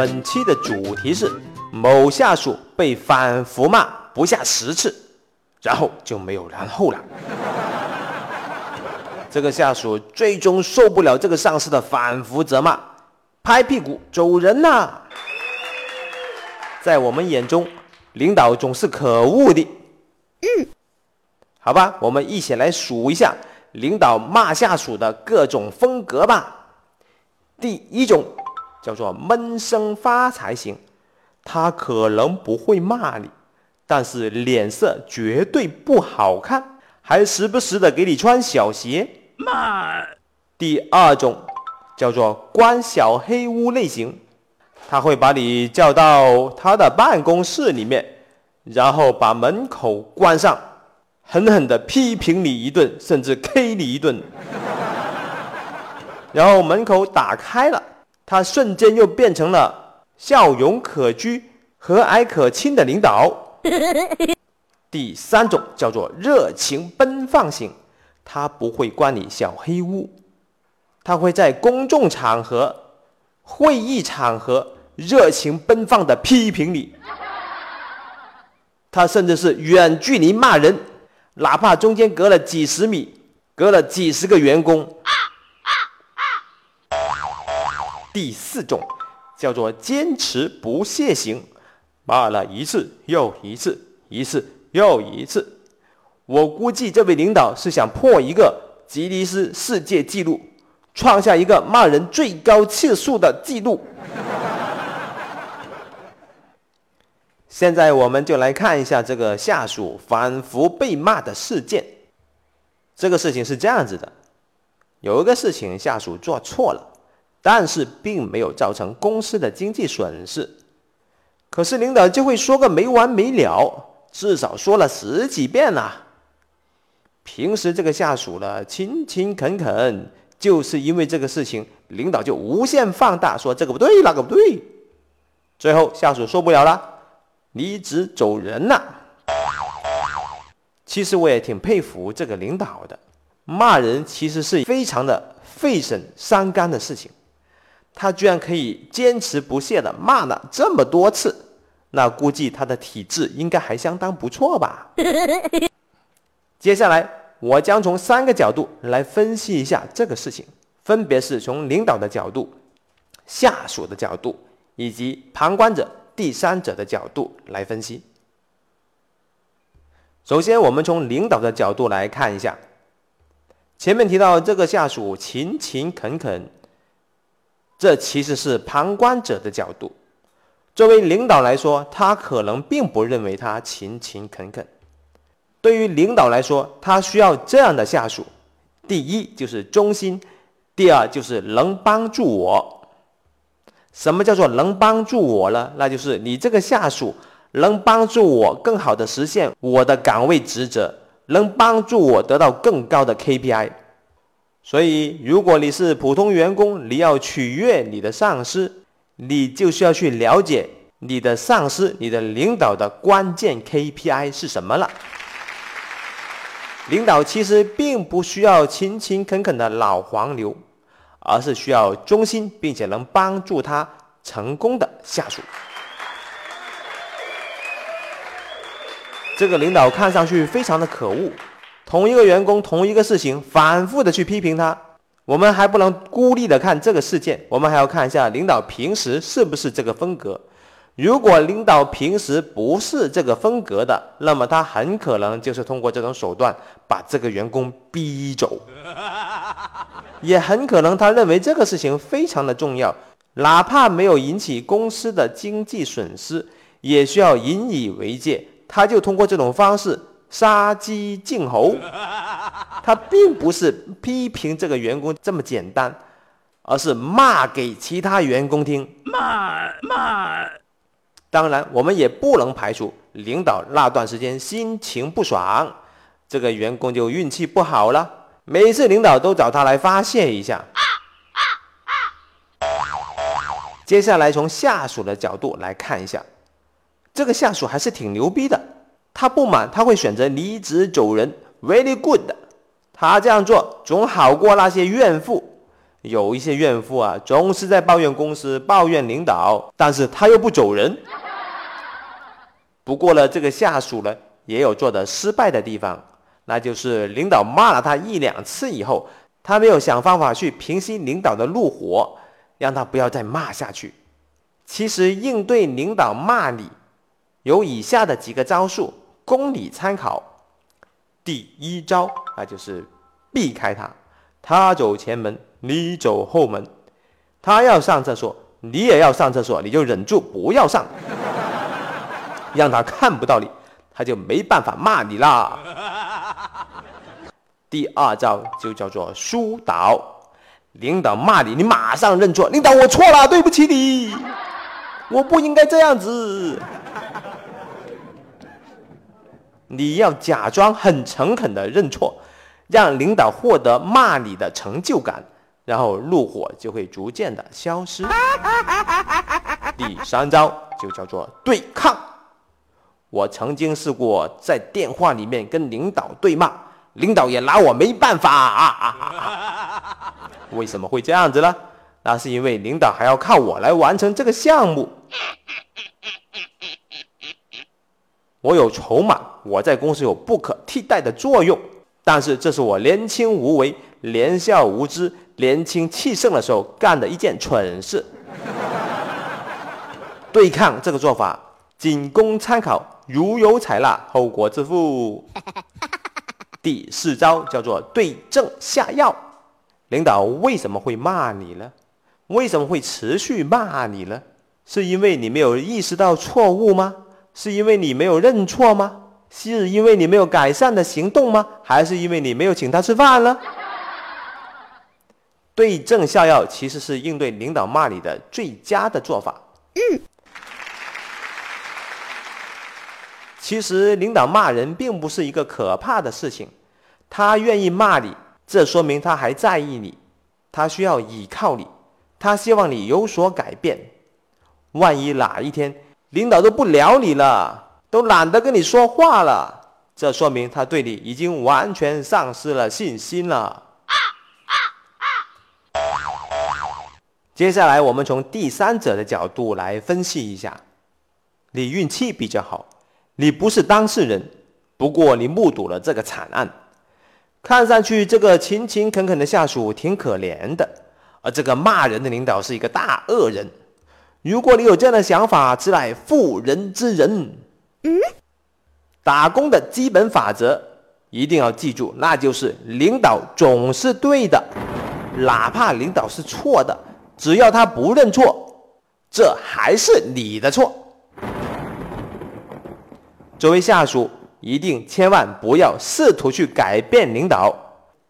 本期的主题是某下属被反复骂不下十次，然后就没有然后了。这个下属最终受不了这个上司的反复责骂，拍屁股走人呐。在我们眼中，领导总是可恶的。嗯，好吧，我们一起来数一下领导骂下属的各种风格吧。第一种叫做闷声发财型，他可能不会骂你，但是脸色绝对不好看，还时不时的给你穿小鞋。骂。第二种叫做关小黑屋类型。他会把你叫到他的办公室里面，然后把门口关上，狠狠地批评你一顿，甚至 K 你一顿。然后门口打开了，他瞬间又变成了笑容可掬、和蔼可亲的领导。第三种叫做热情奔放型，他不会关你小黑屋，他会在公众场合、会议场合。热情奔放的批评你，他甚至是远距离骂人，哪怕中间隔了几十米，隔了几十个员工。第四种叫做坚持不懈型，骂了一次又一次，一次又一次。我估计这位领导是想破一个吉尼斯世界纪录，创下一个骂人最高次数的记录。现在我们就来看一下这个下属反复被骂的事件。这个事情是这样子的：有一个事情下属做错了，但是并没有造成公司的经济损失，可是领导就会说个没完没了，至少说了十几遍了。平时这个下属呢勤勤恳恳，就是因为这个事情，领导就无限放大，说这个不对那个不对，最后下属受不了了。离职走人了。其实我也挺佩服这个领导的，骂人其实是非常的费神伤肝的事情，他居然可以坚持不懈的骂了这么多次，那估计他的体质应该还相当不错吧。接下来我将从三个角度来分析一下这个事情，分别是从领导的角度、下属的角度以及旁观者。第三者的角度来分析。首先，我们从领导的角度来看一下。前面提到这个下属勤勤恳恳，这其实是旁观者的角度。作为领导来说，他可能并不认为他勤勤恳恳。对于领导来说，他需要这样的下属：第一就是忠心，第二就是能帮助我。什么叫做能帮助我呢？那就是你这个下属能帮助我更好的实现我的岗位职责，能帮助我得到更高的 KPI。所以，如果你是普通员工，你要取悦你的上司，你就需要去了解你的上司、你的领导的关键 KPI 是什么了。领导其实并不需要勤勤恳恳的老黄牛。而是需要忠心并且能帮助他成功的下属。这个领导看上去非常的可恶，同一个员工同一个事情反复的去批评他。我们还不能孤立的看这个事件，我们还要看一下领导平时是不是这个风格。如果领导平时不是这个风格的，那么他很可能就是通过这种手段把这个员工逼走。也很可能他认为这个事情非常的重要，哪怕没有引起公司的经济损失，也需要引以为戒。他就通过这种方式杀鸡儆猴，他并不是批评这个员工这么简单，而是骂给其他员工听。骂骂。当然，我们也不能排除领导那段时间心情不爽，这个员工就运气不好了。每次领导都找他来发泄一下。接下来从下属的角度来看一下，这个下属还是挺牛逼的。他不满，他会选择离职走人，very good。他这样做总好过那些怨妇。有一些怨妇啊，总是在抱怨公司、抱怨领导，但是他又不走人。不过呢，这个下属呢，也有做的失败的地方，那就是领导骂了他一两次以后，他没有想方法去平息领导的怒火，让他不要再骂下去。其实应对领导骂你，有以下的几个招数供你参考。第一招那，就是避开他，他走前门。你走后门，他要上厕所，你也要上厕所，你就忍住不要上，让他看不到你，他就没办法骂你啦。第二招就叫做疏导，领导骂你，你马上认错，领导我错了，对不起你，我不应该这样子。你要假装很诚恳的认错，让领导获得骂你的成就感。然后怒火就会逐渐的消失。第三招就叫做对抗。我曾经试过在电话里面跟领导对骂，领导也拿我没办法啊！为什么会这样子呢？那是因为领导还要靠我来完成这个项目。我有筹码，我在公司有不可替代的作用，但是这是我年轻无为、年少无知。年轻气盛的时候干的一件蠢事，对抗这个做法仅供参考，如有采纳，后果自负。第四招叫做对症下药。领导为什么会骂你呢？为什么会持续骂你呢？是因为你没有意识到错误吗？是因为你没有认错吗？是因为你没有改善的行动吗？还是因为你没有请他吃饭呢？对症下药其实是应对领导骂你的最佳的做法。嗯，其实领导骂人并不是一个可怕的事情，他愿意骂你，这说明他还在意你，他需要依靠你，他希望你有所改变。万一哪一天领导都不聊你了，都懒得跟你说话了，这说明他对你已经完全丧失了信心了。啊啊啊接下来，我们从第三者的角度来分析一下。你运气比较好，你不是当事人，不过你目睹了这个惨案。看上去，这个勤勤恳恳的下属挺可怜的，而这个骂人的领导是一个大恶人。如果你有这样的想法，此乃妇人之仁。嗯，打工的基本法则一定要记住，那就是领导总是对的，哪怕领导是错的。只要他不认错，这还是你的错。作为下属，一定千万不要试图去改变领导，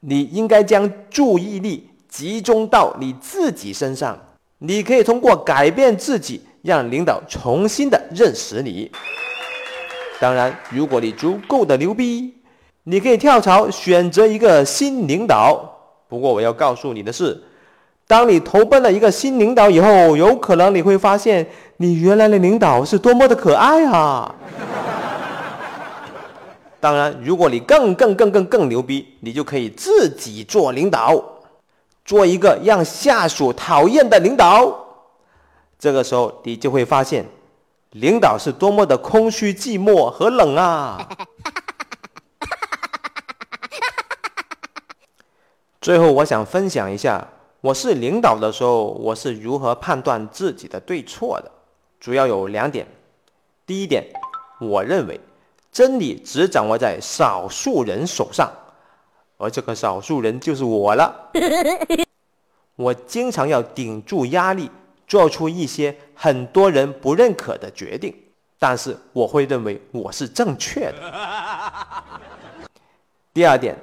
你应该将注意力集中到你自己身上。你可以通过改变自己，让领导重新的认识你。当然，如果你足够的牛逼，你可以跳槽选择一个新领导。不过，我要告诉你的是。当你投奔了一个新领导以后，有可能你会发现，你原来的领导是多么的可爱啊！当然，如果你更更更更更牛逼，你就可以自己做领导，做一个让下属讨厌的领导。这个时候，你就会发现，领导是多么的空虚、寂寞和冷啊！最后，我想分享一下。我是领导的时候，我是如何判断自己的对错的？主要有两点。第一点，我认为真理只掌握在少数人手上，而这个少数人就是我了。我经常要顶住压力，做出一些很多人不认可的决定，但是我会认为我是正确的。第二点。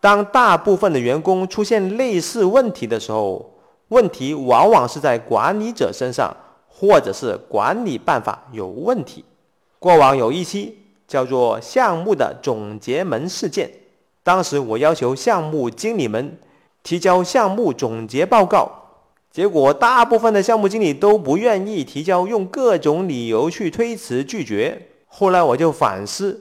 当大部分的员工出现类似问题的时候，问题往往是在管理者身上，或者是管理办法有问题。过往有一期叫做“项目的总结门事件”，当时我要求项目经理们提交项目总结报告，结果大部分的项目经理都不愿意提交，用各种理由去推辞拒绝。后来我就反思，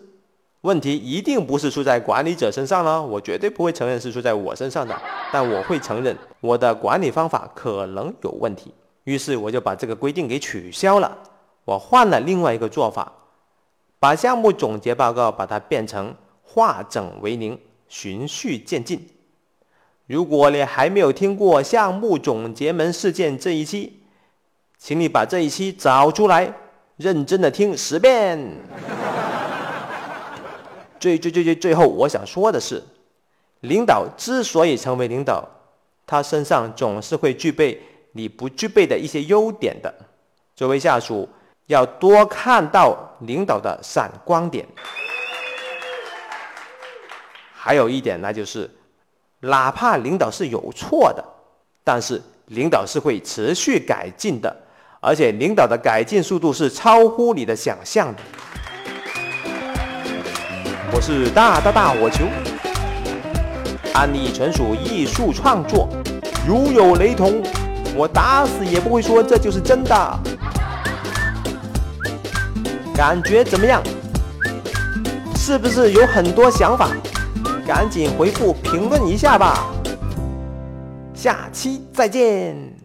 问题一定不是出在管理者身上了，我绝对不会承认是出在我身上的，但我会承认我的管理方法可能有问题。于是我就把这个规定给取消了，我换了另外一个做法，把项目总结报告把它变成化整为零、循序渐进。如果你还没有听过项目总结门事件这一期，请你把这一期找出来，认真的听十遍。最最最最最后，我想说的是，领导之所以成为领导，他身上总是会具备你不具备的一些优点的。作为下属，要多看到领导的闪光点。还有一点，那就是，哪怕领导是有错的，但是领导是会持续改进的，而且领导的改进速度是超乎你的想象的。我是大大大火球，案例纯属艺术创作，如有雷同，我打死也不会说这就是真的。感觉怎么样？是不是有很多想法？赶紧回复评论一下吧。下期再见。